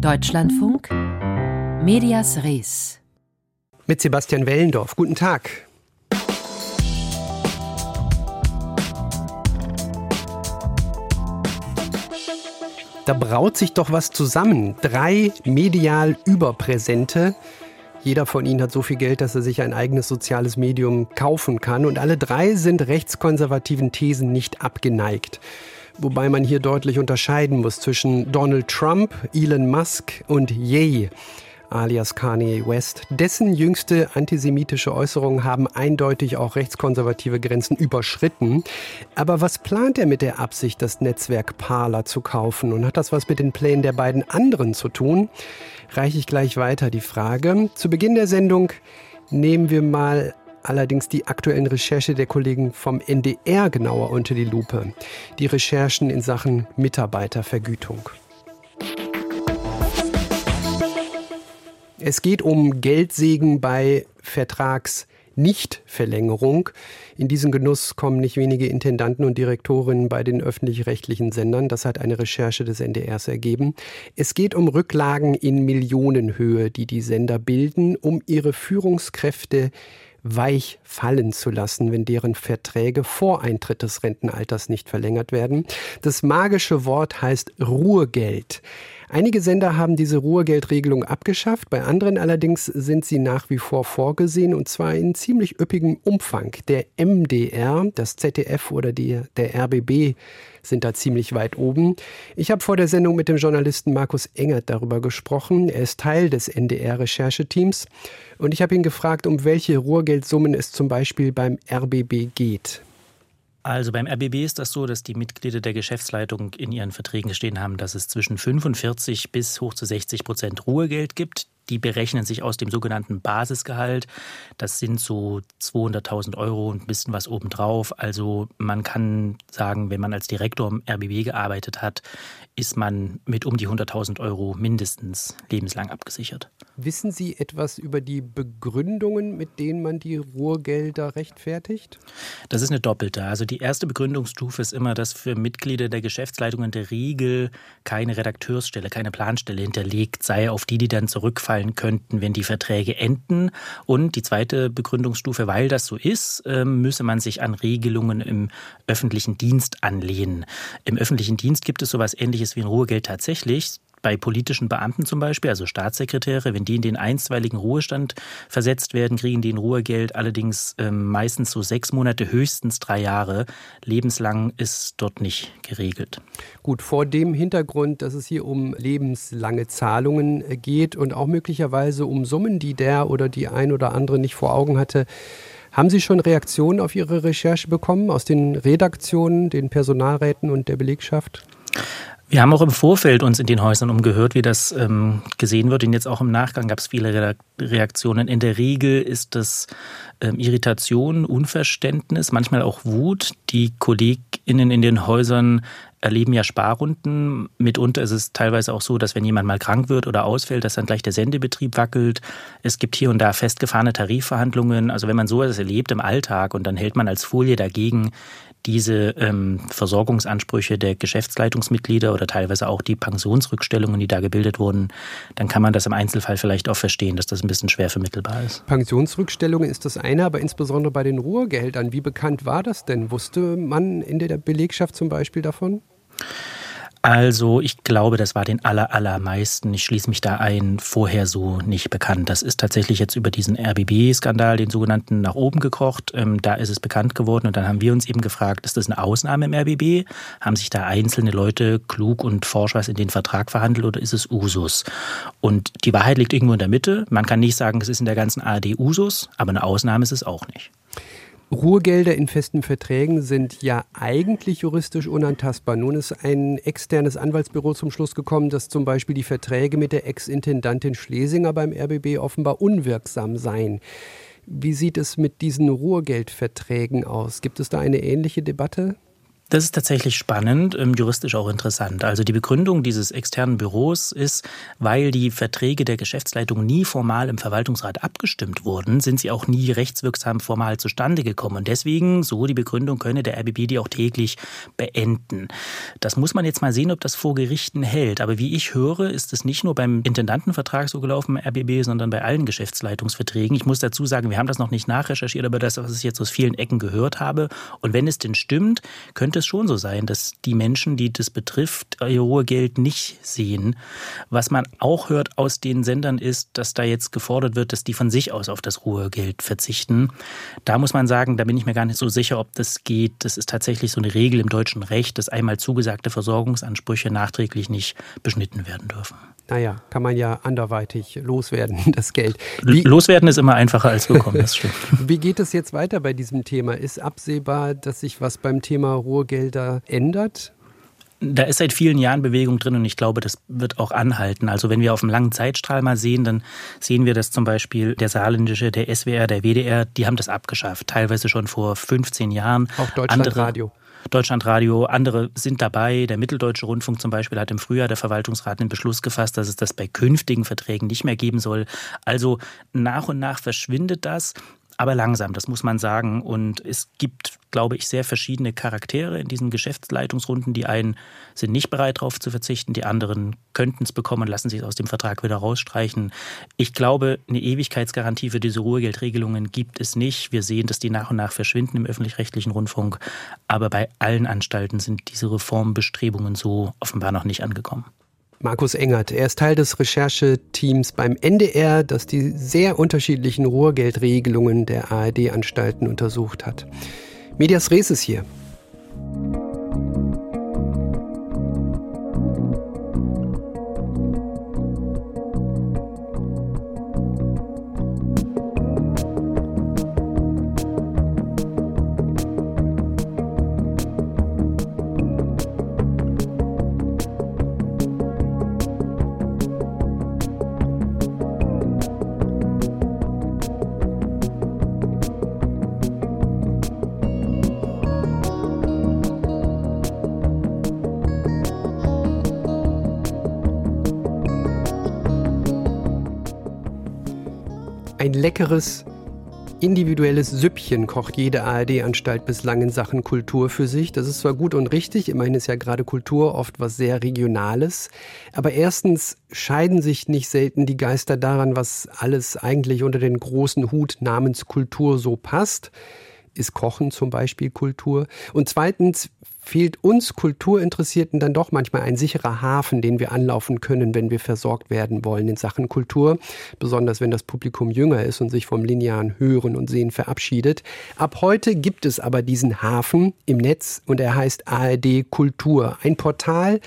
Deutschlandfunk Medias Res mit Sebastian Wellendorf. Guten Tag. Da braut sich doch was zusammen. Drei medial Überpräsente. Jeder von ihnen hat so viel Geld, dass er sich ein eigenes soziales Medium kaufen kann. Und alle drei sind rechtskonservativen Thesen nicht abgeneigt. Wobei man hier deutlich unterscheiden muss zwischen Donald Trump, Elon Musk und Ye alias Kanye West. Dessen jüngste antisemitische Äußerungen haben eindeutig auch rechtskonservative Grenzen überschritten. Aber was plant er mit der Absicht, das Netzwerk Parler zu kaufen? Und hat das was mit den Plänen der beiden anderen zu tun? Reiche ich gleich weiter die Frage. Zu Beginn der Sendung nehmen wir mal allerdings die aktuellen Recherche der Kollegen vom NDR genauer unter die Lupe. Die Recherchen in Sachen Mitarbeitervergütung. Es geht um Geldsegen bei Vertragsnichtverlängerung. In diesen Genuss kommen nicht wenige Intendanten und Direktorinnen bei den öffentlich-rechtlichen Sendern. Das hat eine Recherche des NDRs ergeben. Es geht um Rücklagen in Millionenhöhe, die die Sender bilden, um ihre Führungskräfte weich fallen zu lassen, wenn deren Verträge vor Eintritt des Rentenalters nicht verlängert werden. Das magische Wort heißt Ruhegeld. Einige Sender haben diese Ruhegeldregelung abgeschafft, bei anderen allerdings sind sie nach wie vor vorgesehen und zwar in ziemlich üppigem Umfang. Der MDR, das ZDF oder die, der RBB sind da ziemlich weit oben. Ich habe vor der Sendung mit dem Journalisten Markus Engert darüber gesprochen. Er ist Teil des NDR-Rechercheteams und ich habe ihn gefragt, um welche Ruhegeldsummen es zum Beispiel beim RBB geht. Also beim RBB ist das so, dass die Mitglieder der Geschäftsleitung in ihren Verträgen stehen haben, dass es zwischen 45 bis hoch zu 60 Prozent Ruhegeld gibt. Die berechnen sich aus dem sogenannten Basisgehalt. Das sind so 200.000 Euro und ein bisschen was obendrauf. Also man kann sagen, wenn man als Direktor im RBB gearbeitet hat, ist man mit um die 100.000 Euro mindestens lebenslang abgesichert. Wissen Sie etwas über die Begründungen, mit denen man die Ruhrgelder rechtfertigt? Das ist eine doppelte. Also die erste Begründungsstufe ist immer, dass für Mitglieder der Geschäftsleitung in der Regel keine Redakteursstelle, keine Planstelle hinterlegt sei, auf die die dann zurückfallen könnten, wenn die Verträge enden. Und die zweite Begründungsstufe, weil das so ist, ähm, müsse man sich an Regelungen im öffentlichen Dienst anlehnen. Im öffentlichen Dienst gibt es sowas ähnliches wie ein Ruhegeld tatsächlich bei politischen Beamten zum Beispiel, also Staatssekretäre, wenn die in den einstweiligen Ruhestand versetzt werden, kriegen die ein Ruhegeld allerdings ähm, meistens so sechs Monate, höchstens drei Jahre. Lebenslang ist dort nicht geregelt. Gut, vor dem Hintergrund, dass es hier um lebenslange Zahlungen äh, geht und auch möglicherweise um Summen, die der oder die ein oder andere nicht vor Augen hatte, haben Sie schon Reaktionen auf Ihre Recherche bekommen aus den Redaktionen, den Personalräten und der Belegschaft? Wir haben auch im Vorfeld uns in den Häusern umgehört, wie das ähm, gesehen wird. Und jetzt auch im Nachgang gab es viele Reaktionen. In der Regel ist das ähm, Irritation, Unverständnis, manchmal auch Wut. Die KollegInnen in den Häusern erleben ja Sparrunden. Mitunter ist es teilweise auch so, dass wenn jemand mal krank wird oder ausfällt, dass dann gleich der Sendebetrieb wackelt. Es gibt hier und da festgefahrene Tarifverhandlungen. Also wenn man so etwas erlebt im Alltag und dann hält man als Folie dagegen, diese ähm, Versorgungsansprüche der Geschäftsleitungsmitglieder oder teilweise auch die Pensionsrückstellungen, die da gebildet wurden, dann kann man das im Einzelfall vielleicht auch verstehen, dass das ein bisschen schwer vermittelbar ist. Pensionsrückstellungen ist das eine, aber insbesondere bei den Ruhegeldern. Wie bekannt war das denn? Wusste man in der Belegschaft zum Beispiel davon? Also ich glaube, das war den aller, allermeisten, ich schließe mich da ein, vorher so nicht bekannt. Das ist tatsächlich jetzt über diesen RBB-Skandal, den sogenannten, nach oben gekocht. Ähm, da ist es bekannt geworden und dann haben wir uns eben gefragt, ist das eine Ausnahme im RBB? Haben sich da einzelne Leute klug und forsch was in den Vertrag verhandelt oder ist es Usus? Und die Wahrheit liegt irgendwo in der Mitte. Man kann nicht sagen, es ist in der ganzen ARD Usus, aber eine Ausnahme ist es auch nicht. Ruhegelder in festen Verträgen sind ja eigentlich juristisch unantastbar. Nun ist ein externes Anwaltsbüro zum Schluss gekommen, dass zum Beispiel die Verträge mit der Ex-Intendantin Schlesinger beim RBB offenbar unwirksam seien. Wie sieht es mit diesen Ruhegeldverträgen aus? Gibt es da eine ähnliche Debatte? Das ist tatsächlich spannend, ähm, juristisch auch interessant. Also die Begründung dieses externen Büros ist, weil die Verträge der Geschäftsleitung nie formal im Verwaltungsrat abgestimmt wurden, sind sie auch nie rechtswirksam formal zustande gekommen. Und deswegen, so die Begründung, könne der RBB die auch täglich beenden. Das muss man jetzt mal sehen, ob das vor Gerichten hält. Aber wie ich höre, ist es nicht nur beim Intendantenvertrag so gelaufen RBB, sondern bei allen Geschäftsleitungsverträgen. Ich muss dazu sagen, wir haben das noch nicht nachrecherchiert, aber das, was ich jetzt aus vielen Ecken gehört habe. Und wenn es denn stimmt, könnte könnte es schon so sein, dass die Menschen, die das betrifft, ihr Ruhegeld nicht sehen. Was man auch hört aus den Sendern ist, dass da jetzt gefordert wird, dass die von sich aus auf das Ruhegeld verzichten. Da muss man sagen, da bin ich mir gar nicht so sicher, ob das geht. Das ist tatsächlich so eine Regel im deutschen Recht, dass einmal zugesagte Versorgungsansprüche nachträglich nicht beschnitten werden dürfen. Naja, kann man ja anderweitig loswerden, das Geld. Wie, loswerden ist immer einfacher als bekommen, das stimmt. Wie geht es jetzt weiter bei diesem Thema? Ist absehbar, dass sich was beim Thema Ruhegelder ändert? Da ist seit vielen Jahren Bewegung drin und ich glaube, das wird auch anhalten. Also wenn wir auf einem langen Zeitstrahl mal sehen, dann sehen wir, dass zum Beispiel der saarländische, der SWR, der WDR, die haben das abgeschafft, teilweise schon vor 15 Jahren. Auch Deutschlandradio. Deutschlandradio, andere sind dabei. Der Mitteldeutsche Rundfunk zum Beispiel hat im Frühjahr der Verwaltungsrat einen Beschluss gefasst, dass es das bei künftigen Verträgen nicht mehr geben soll. Also nach und nach verschwindet das aber langsam, das muss man sagen. Und es gibt, glaube ich, sehr verschiedene Charaktere in diesen Geschäftsleitungsrunden. Die einen sind nicht bereit, darauf zu verzichten, die anderen könnten es bekommen, lassen sich aus dem Vertrag wieder rausstreichen. Ich glaube, eine Ewigkeitsgarantie für diese Ruhegeldregelungen gibt es nicht. Wir sehen, dass die nach und nach verschwinden im öffentlich-rechtlichen Rundfunk. Aber bei allen Anstalten sind diese Reformbestrebungen so offenbar noch nicht angekommen. Markus Engert. Er ist Teil des Rechercheteams beim NDR, das die sehr unterschiedlichen Ruhrgeldregelungen der ARD-Anstalten untersucht hat. Medias Res ist hier. Leckeres, individuelles Süppchen kocht jede ARD-Anstalt bislang in Sachen Kultur für sich. Das ist zwar gut und richtig, immerhin ist ja gerade Kultur oft was sehr Regionales, aber erstens scheiden sich nicht selten die Geister daran, was alles eigentlich unter den großen Hut namens Kultur so passt. Ist Kochen zum Beispiel Kultur? Und zweitens, fehlt uns Kulturinteressierten dann doch manchmal ein sicherer Hafen, den wir anlaufen können, wenn wir versorgt werden wollen in Sachen Kultur, besonders wenn das Publikum jünger ist und sich vom linearen Hören und Sehen verabschiedet. Ab heute gibt es aber diesen Hafen im Netz und er heißt ARD Kultur, ein Portal,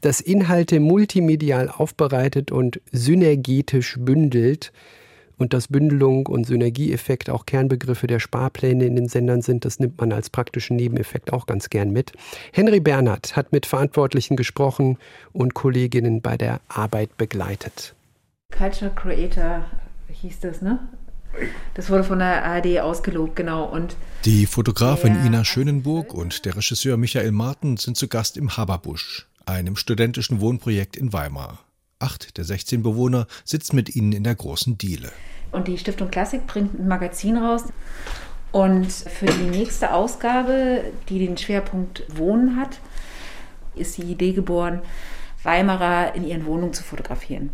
das Inhalte multimedial aufbereitet und synergetisch bündelt und dass Bündelung und Synergieeffekt auch Kernbegriffe der Sparpläne in den Sendern sind, das nimmt man als praktischen Nebeneffekt auch ganz gern mit. Henry Bernhard hat mit Verantwortlichen gesprochen und Kolleginnen bei der Arbeit begleitet. Culture Creator hieß das, ne? Das wurde von der ARD ausgelobt, genau. Und die Fotografin Ina Schönenburg und der Regisseur Michael Marten sind zu Gast im Haberbusch, einem studentischen Wohnprojekt in Weimar. Acht der 16 Bewohner sitzen mit ihnen in der großen Diele. Und die Stiftung Klassik bringt ein Magazin raus. Und für die nächste Ausgabe, die den Schwerpunkt Wohnen hat, ist die Idee geboren, Weimarer in ihren Wohnungen zu fotografieren.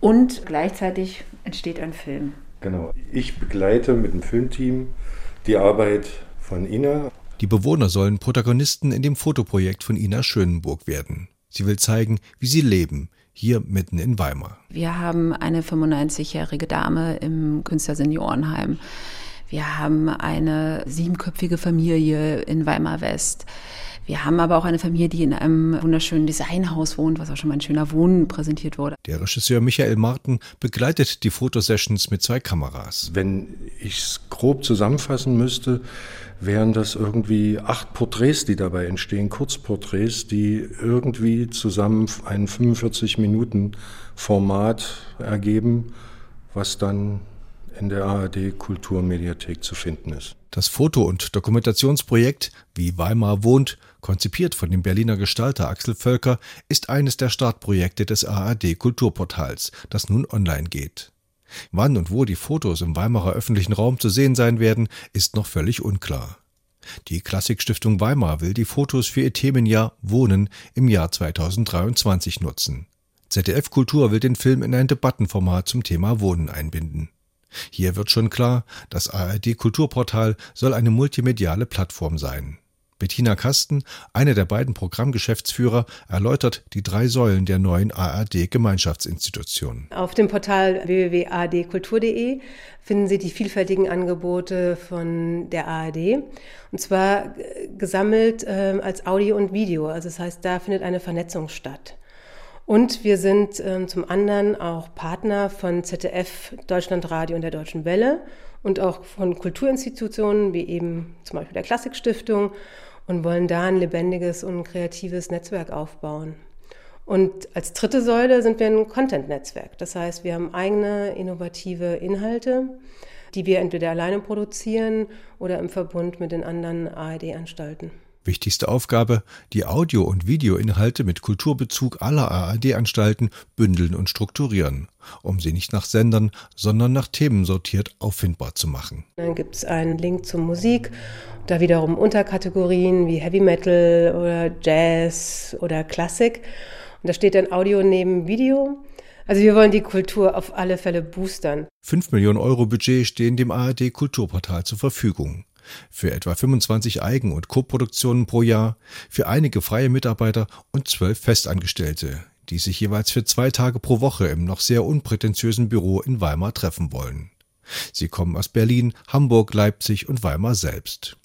Und gleichzeitig entsteht ein Film. Genau. Ich begleite mit dem Filmteam die Arbeit von Ina. Die Bewohner sollen Protagonisten in dem Fotoprojekt von Ina Schönenburg werden. Sie will zeigen, wie sie leben, hier mitten in Weimar. Wir haben eine 95-jährige Dame im Künstlerseniorenheim. Wir haben eine siebenköpfige Familie in Weimar West. Wir haben aber auch eine Familie, die in einem wunderschönen Designhaus wohnt, was auch schon mal ein schöner Wohnen präsentiert wurde. Der Regisseur Michael Marten begleitet die Fotosessions mit zwei Kameras. Wenn ich es grob zusammenfassen müsste, wären das irgendwie acht Porträts, die dabei entstehen, Kurzporträts, die irgendwie zusammen ein 45 Minuten Format ergeben, was dann in der ARD Kulturmediathek zu finden ist. Das Foto- und Dokumentationsprojekt Wie Weimar wohnt, konzipiert von dem Berliner Gestalter Axel Völker, ist eines der Startprojekte des ARD Kulturportals, das nun online geht. Wann und wo die Fotos im Weimarer öffentlichen Raum zu sehen sein werden, ist noch völlig unklar. Die Klassikstiftung Weimar will die Fotos für ihr Themenjahr Wohnen im Jahr 2023 nutzen. ZDF Kultur will den Film in ein Debattenformat zum Thema Wohnen einbinden. Hier wird schon klar, das ARD Kulturportal soll eine multimediale Plattform sein. Bettina Kasten, eine der beiden Programmgeschäftsführer, erläutert die drei Säulen der neuen ARD Gemeinschaftsinstitution. Auf dem Portal www.ardkultur.de finden Sie die vielfältigen Angebote von der ARD und zwar gesammelt äh, als Audio und Video. Also das heißt, da findet eine Vernetzung statt. Und wir sind ähm, zum anderen auch Partner von ZDF, Deutschlandradio und der Deutschen Welle und auch von Kulturinstitutionen wie eben zum Beispiel der Klassikstiftung und wollen da ein lebendiges und kreatives Netzwerk aufbauen. Und als dritte Säule sind wir ein Content-Netzwerk. Das heißt, wir haben eigene innovative Inhalte, die wir entweder alleine produzieren oder im Verbund mit den anderen ARD-Anstalten. Wichtigste Aufgabe, die Audio- und Videoinhalte mit Kulturbezug aller ARD-Anstalten bündeln und strukturieren, um sie nicht nach Sendern, sondern nach Themen sortiert auffindbar zu machen. Dann gibt es einen Link zur Musik, da wiederum Unterkategorien wie Heavy Metal oder Jazz oder Klassik. Und da steht dann Audio neben Video. Also wir wollen die Kultur auf alle Fälle boostern. 5 Millionen Euro Budget stehen dem ARD Kulturportal zur Verfügung für etwa 25 Eigen- und Koproduktionen pro Jahr, für einige freie Mitarbeiter und zwölf Festangestellte, die sich jeweils für zwei Tage pro Woche im noch sehr unprätentiösen Büro in Weimar treffen wollen. Sie kommen aus Berlin, Hamburg, Leipzig und Weimar selbst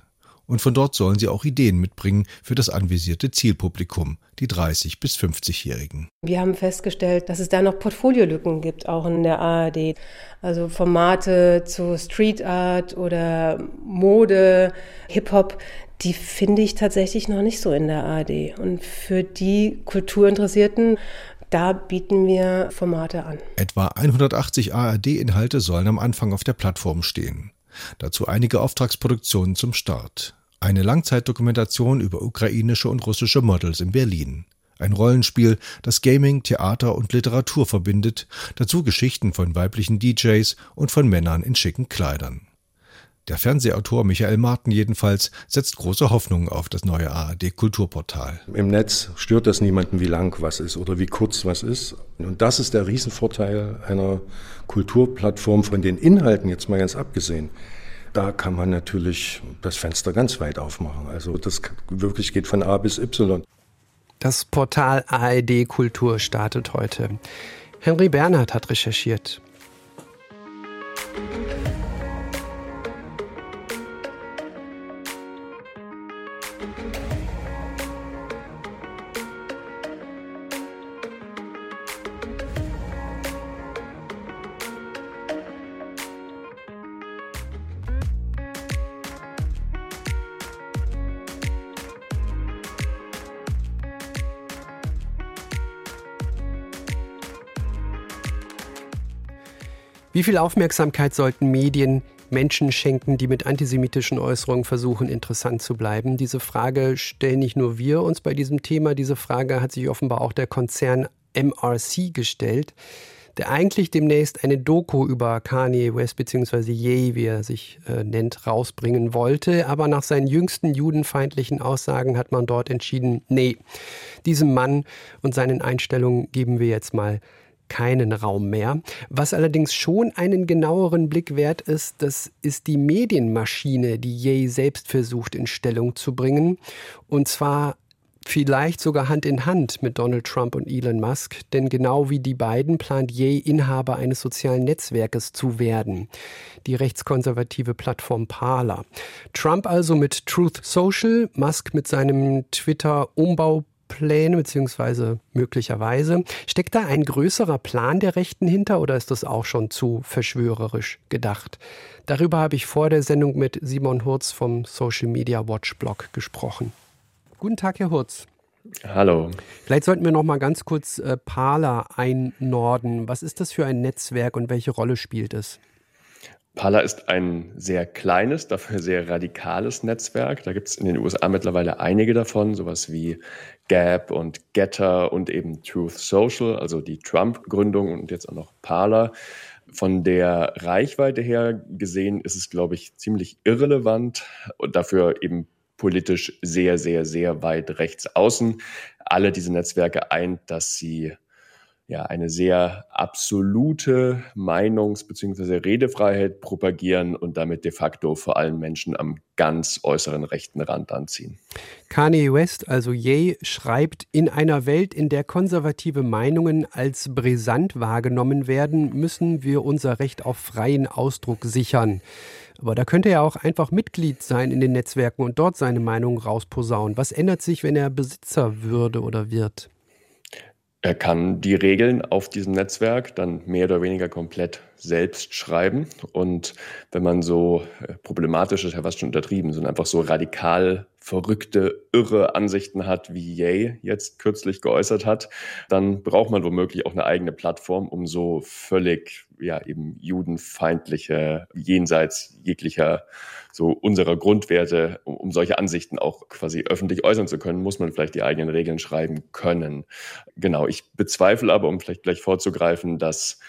und von dort sollen sie auch Ideen mitbringen für das anvisierte Zielpublikum, die 30 bis 50-Jährigen. Wir haben festgestellt, dass es da noch Portfoliolücken gibt, auch in der ARD. Also Formate zu Street Art oder Mode, Hip-Hop, die finde ich tatsächlich noch nicht so in der ARD. Und für die Kulturinteressierten da bieten wir Formate an. Etwa 180 ARD-Inhalte sollen am Anfang auf der Plattform stehen. Dazu einige Auftragsproduktionen zum Start. Eine Langzeitdokumentation über ukrainische und russische Models in Berlin. Ein Rollenspiel, das Gaming, Theater und Literatur verbindet, dazu Geschichten von weiblichen DJs und von Männern in schicken Kleidern. Der Fernsehautor Michael Martin jedenfalls setzt große Hoffnungen auf das neue ARD Kulturportal. Im Netz stört das niemanden, wie lang was ist oder wie kurz was ist. Und das ist der Riesenvorteil einer Kulturplattform von den Inhalten jetzt mal ganz abgesehen. Da kann man natürlich das Fenster ganz weit aufmachen. Also das wirklich geht von A bis Y. Das Portal ARD Kultur startet heute. Henry Bernhard hat recherchiert. Wie viel Aufmerksamkeit sollten Medien Menschen schenken, die mit antisemitischen Äußerungen versuchen, interessant zu bleiben? Diese Frage stellen nicht nur wir uns bei diesem Thema, diese Frage hat sich offenbar auch der Konzern MRC gestellt, der eigentlich demnächst eine Doku über Kanye West bzw. Ye, wie er sich äh, nennt, rausbringen wollte. Aber nach seinen jüngsten judenfeindlichen Aussagen hat man dort entschieden, nee, diesem Mann und seinen Einstellungen geben wir jetzt mal keinen Raum mehr. Was allerdings schon einen genaueren Blick wert ist, das ist die Medienmaschine, die Ye selbst versucht in Stellung zu bringen. Und zwar vielleicht sogar Hand in Hand mit Donald Trump und Elon Musk, denn genau wie die beiden plant Ye Inhaber eines sozialen Netzwerkes zu werden, die rechtskonservative Plattform Parler. Trump also mit Truth Social, Musk mit seinem Twitter-Umbau Pläne beziehungsweise möglicherweise. Steckt da ein größerer Plan der Rechten hinter oder ist das auch schon zu verschwörerisch gedacht? Darüber habe ich vor der Sendung mit Simon Hurz vom Social Media Watch Blog gesprochen. Guten Tag, Herr Hurz. Hallo. Vielleicht sollten wir noch mal ganz kurz äh, Parler einnorden. Was ist das für ein Netzwerk und welche Rolle spielt es? Parler ist ein sehr kleines, dafür sehr radikales Netzwerk. Da gibt es in den USA mittlerweile einige davon, sowas wie Gap und Getter und eben Truth Social, also die Trump-Gründung und jetzt auch noch Parler. Von der Reichweite her gesehen ist es, glaube ich, ziemlich irrelevant und dafür eben politisch sehr, sehr, sehr weit rechts außen. Alle diese Netzwerke eint, dass sie ja, eine sehr absolute Meinungs- bzw. Redefreiheit propagieren und damit de facto vor allem Menschen am ganz äußeren rechten Rand anziehen. Kanye West, also Ye, schreibt, in einer Welt, in der konservative Meinungen als brisant wahrgenommen werden, müssen wir unser Recht auf freien Ausdruck sichern. Aber da könnte er auch einfach Mitglied sein in den Netzwerken und dort seine Meinung rausposaunen. Was ändert sich, wenn er Besitzer würde oder wird? Er kann die Regeln auf diesem Netzwerk dann mehr oder weniger komplett selbst schreiben. Und wenn man so äh, problematisch ist, ja fast schon untertrieben, sondern einfach so radikal verrückte, irre Ansichten hat, wie Ye jetzt kürzlich geäußert hat, dann braucht man womöglich auch eine eigene Plattform, um so völlig, ja, eben judenfeindliche, jenseits jeglicher so unserer Grundwerte, um, um solche Ansichten auch quasi öffentlich äußern zu können, muss man vielleicht die eigenen Regeln schreiben können. Genau, ich bezweifle aber, um vielleicht gleich vorzugreifen, dass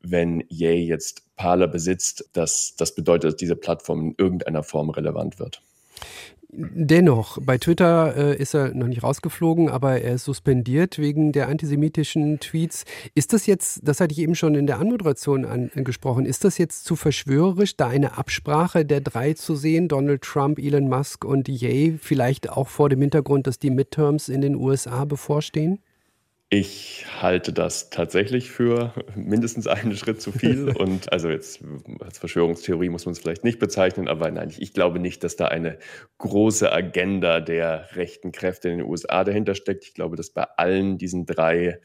wenn Ye jetzt Parler besitzt, dass das bedeutet, dass diese Plattform in irgendeiner Form relevant wird. Dennoch, bei Twitter äh, ist er noch nicht rausgeflogen, aber er ist suspendiert wegen der antisemitischen Tweets. Ist das jetzt, das hatte ich eben schon in der Anmoderation angesprochen, ist das jetzt zu verschwörerisch, da eine Absprache der drei zu sehen, Donald Trump, Elon Musk und Ye, vielleicht auch vor dem Hintergrund, dass die Midterms in den USA bevorstehen? Ich halte das tatsächlich für mindestens einen Schritt zu viel. Und also jetzt als Verschwörungstheorie muss man es vielleicht nicht bezeichnen, aber nein, ich, ich, glaube nicht, dass da eine große Agenda der rechten Kräfte in den USA dahinter steckt. Ich glaube, dass bei allen diesen drei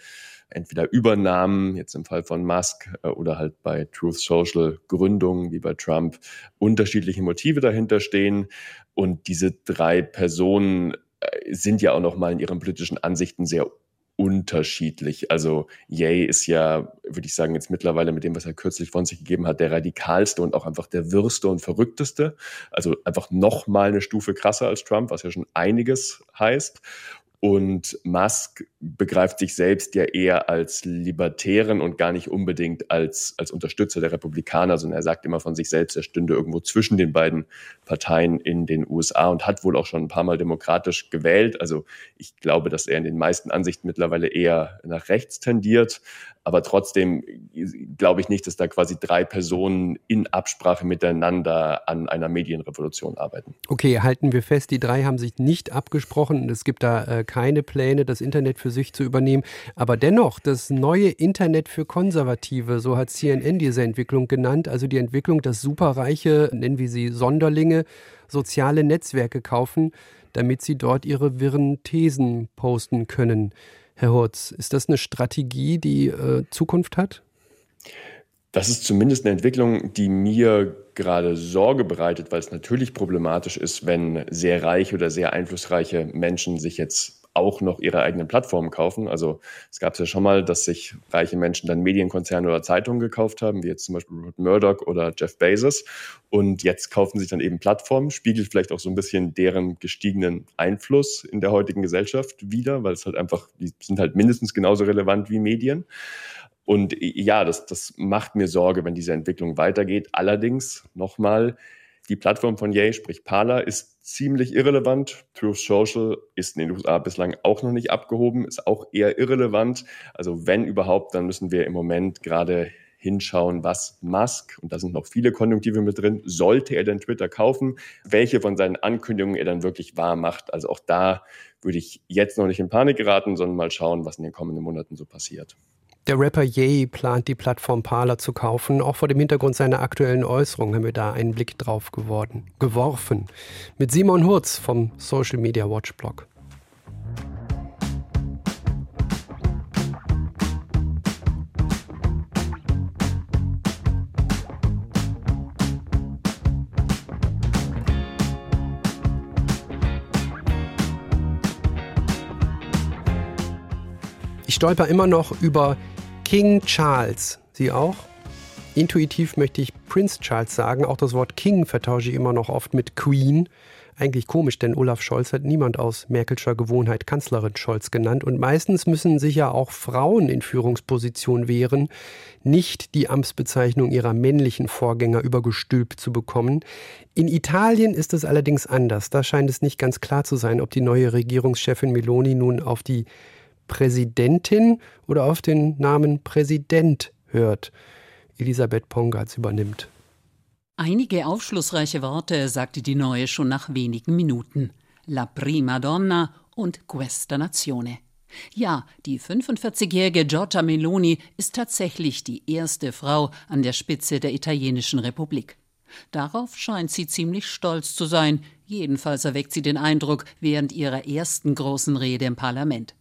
entweder Übernahmen, jetzt im Fall von Musk, äh, oder halt bei Truth Social Gründungen wie bei Trump, unterschiedliche Motive dahinter stehen. Und diese drei Personen äh, sind ja auch noch mal in ihren politischen Ansichten sehr unterschiedlich. Also Ye ist ja, würde ich sagen, jetzt mittlerweile mit dem, was er kürzlich von sich gegeben hat, der radikalste und auch einfach der wirste und verrückteste. Also einfach noch mal eine Stufe krasser als Trump, was ja schon einiges heißt. Und Musk begreift sich selbst ja eher als Libertären und gar nicht unbedingt als, als Unterstützer der Republikaner, sondern er sagt immer von sich selbst, er stünde irgendwo zwischen den beiden Parteien in den USA und hat wohl auch schon ein paar Mal demokratisch gewählt. Also ich glaube, dass er in den meisten Ansichten mittlerweile eher nach rechts tendiert. Aber trotzdem glaube ich nicht, dass da quasi drei Personen in Absprache miteinander an einer Medienrevolution arbeiten. Okay, halten wir fest, die drei haben sich nicht abgesprochen es gibt da äh, keine Pläne, das Internet für sich zu übernehmen. Aber dennoch, das neue Internet für Konservative, so hat CNN diese Entwicklung genannt, also die Entwicklung, dass Superreiche, nennen wir sie Sonderlinge, soziale Netzwerke kaufen, damit sie dort ihre wirren Thesen posten können. Herr Hurz, ist das eine Strategie, die äh, Zukunft hat? Das ist zumindest eine Entwicklung, die mir gerade Sorge bereitet, weil es natürlich problematisch ist, wenn sehr reiche oder sehr einflussreiche Menschen sich jetzt auch noch ihre eigenen Plattformen kaufen. Also es gab es ja schon mal, dass sich reiche Menschen dann Medienkonzerne oder Zeitungen gekauft haben, wie jetzt zum Beispiel Rupert Murdoch oder Jeff Bezos. Und jetzt kaufen sich dann eben Plattformen, spiegelt vielleicht auch so ein bisschen deren gestiegenen Einfluss in der heutigen Gesellschaft wieder, weil es halt einfach, die sind halt mindestens genauso relevant wie Medien. Und ja, das, das macht mir Sorge, wenn diese Entwicklung weitergeht. Allerdings nochmal, die Plattform von Yay, sprich Parler, ist ziemlich irrelevant. Truth Social ist in den USA bislang auch noch nicht abgehoben, ist auch eher irrelevant. Also wenn überhaupt, dann müssen wir im Moment gerade hinschauen, was Musk, und da sind noch viele Konjunktive mit drin, sollte er denn Twitter kaufen, welche von seinen Ankündigungen er dann wirklich wahr macht. Also auch da würde ich jetzt noch nicht in Panik geraten, sondern mal schauen, was in den kommenden Monaten so passiert. Der Rapper Ye plant, die Plattform Parler zu kaufen. Auch vor dem Hintergrund seiner aktuellen Äußerungen haben wir da einen Blick drauf geworden, geworfen. Mit Simon Hurz vom Social Media Watch Blog. Stolper immer noch über King Charles. Sie auch? Intuitiv möchte ich Prince Charles sagen. Auch das Wort King vertausche ich immer noch oft mit Queen. Eigentlich komisch, denn Olaf Scholz hat niemand aus Merkelscher Gewohnheit Kanzlerin Scholz genannt. Und meistens müssen sich ja auch Frauen in Führungspositionen wehren, nicht die Amtsbezeichnung ihrer männlichen Vorgänger übergestülpt zu bekommen. In Italien ist es allerdings anders. Da scheint es nicht ganz klar zu sein, ob die neue Regierungschefin Meloni nun auf die Präsidentin oder auf den Namen Präsident hört. Elisabeth Pongatz übernimmt. Einige aufschlussreiche Worte sagte die Neue schon nach wenigen Minuten. La prima donna und Questa Nazione. Ja, die 45-jährige Giorgia Meloni ist tatsächlich die erste Frau an der Spitze der italienischen Republik. Darauf scheint sie ziemlich stolz zu sein, jedenfalls erweckt sie den Eindruck während ihrer ersten großen Rede im Parlament.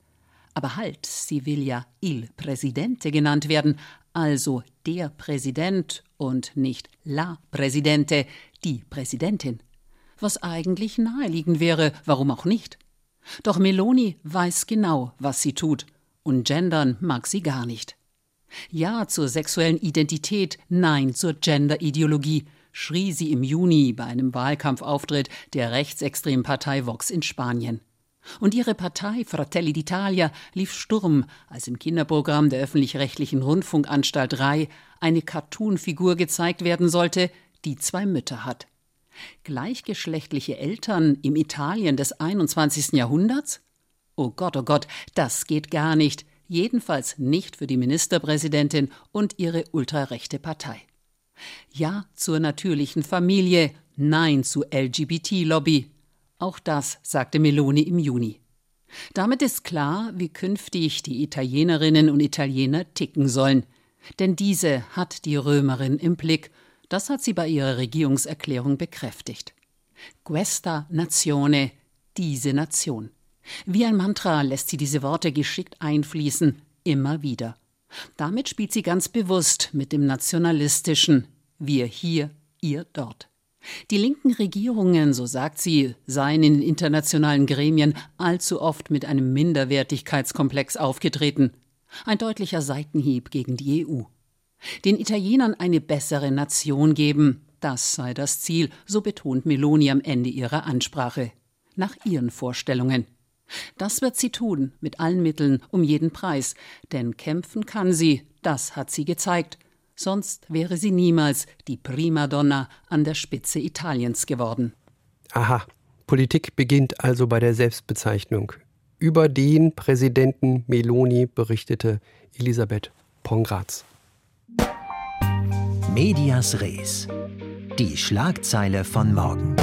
Aber halt, sie will ja Il Presidente genannt werden, also der Präsident und nicht la Presidente, die Präsidentin. Was eigentlich naheliegend wäre, warum auch nicht? Doch Meloni weiß genau, was sie tut, und gendern mag sie gar nicht. Ja zur sexuellen Identität, nein zur Genderideologie, schrie sie im Juni bei einem Wahlkampfauftritt der rechtsextremen Partei Vox in Spanien. Und ihre Partei Fratelli d'Italia lief Sturm, als im Kinderprogramm der öffentlich-rechtlichen Rundfunkanstalt RAI eine Cartoonfigur gezeigt werden sollte, die zwei Mütter hat. Gleichgeschlechtliche Eltern im Italien des 21. Jahrhunderts? Oh Gott, oh Gott, das geht gar nicht. Jedenfalls nicht für die Ministerpräsidentin und ihre ultrarechte Partei. Ja zur natürlichen Familie, nein zu LGBT-Lobby. Auch das sagte Meloni im Juni. Damit ist klar, wie künftig die Italienerinnen und Italiener ticken sollen. Denn diese hat die Römerin im Blick. Das hat sie bei ihrer Regierungserklärung bekräftigt. Questa Nazione, diese Nation. Wie ein Mantra lässt sie diese Worte geschickt einfließen, immer wieder. Damit spielt sie ganz bewusst mit dem Nationalistischen. Wir hier, ihr dort. Die linken Regierungen, so sagt sie, seien in internationalen Gremien allzu oft mit einem Minderwertigkeitskomplex aufgetreten. Ein deutlicher Seitenhieb gegen die EU. Den Italienern eine bessere Nation geben, das sei das Ziel, so betont Meloni am Ende ihrer Ansprache. Nach ihren Vorstellungen. Das wird sie tun, mit allen Mitteln, um jeden Preis, denn kämpfen kann sie, das hat sie gezeigt, sonst wäre sie niemals die Primadonna an der Spitze Italiens geworden. Aha, Politik beginnt also bei der Selbstbezeichnung. Über den Präsidenten Meloni berichtete Elisabeth Pongratz. Medias Res. Die Schlagzeile von morgen.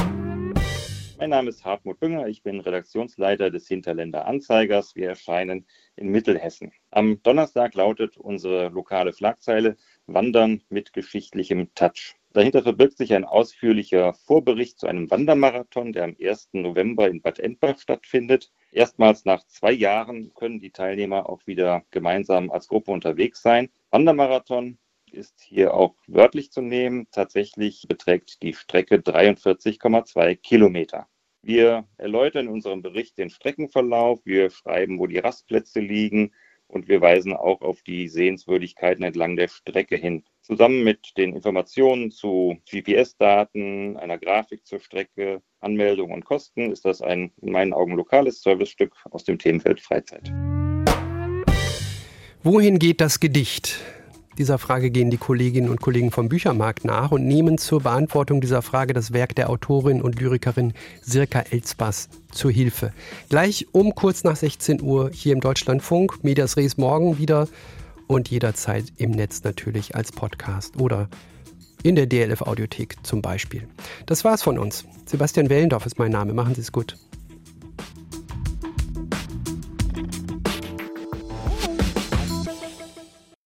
Mein Name ist Hartmut Bünger, ich bin Redaktionsleiter des Hinterländer Anzeigers. Wir erscheinen in Mittelhessen. Am Donnerstag lautet unsere lokale Schlagzeile Wandern mit geschichtlichem Touch. Dahinter verbirgt sich ein ausführlicher Vorbericht zu einem Wandermarathon, der am 1. November in Bad Endbach stattfindet. Erstmals nach zwei Jahren können die Teilnehmer auch wieder gemeinsam als Gruppe unterwegs sein. Wandermarathon ist hier auch wörtlich zu nehmen. Tatsächlich beträgt die Strecke 43,2 Kilometer. Wir erläutern in unserem Bericht den Streckenverlauf, wir schreiben, wo die Rastplätze liegen und wir weisen auch auf die Sehenswürdigkeiten entlang der Strecke hin. Zusammen mit den Informationen zu GPS-Daten, einer Grafik zur Strecke, Anmeldung und Kosten ist das ein in meinen Augen lokales Servicestück aus dem Themenfeld Freizeit. Wohin geht das Gedicht? Dieser Frage gehen die Kolleginnen und Kollegen vom Büchermarkt nach und nehmen zur Beantwortung dieser Frage das Werk der Autorin und Lyrikerin Sirka Elsbas zur Hilfe. Gleich um kurz nach 16 Uhr hier im Deutschlandfunk, Medias Res morgen wieder und jederzeit im Netz natürlich als Podcast oder in der DLF Audiothek zum Beispiel. Das war's von uns. Sebastian Wellendorf ist mein Name. Machen Sie es gut.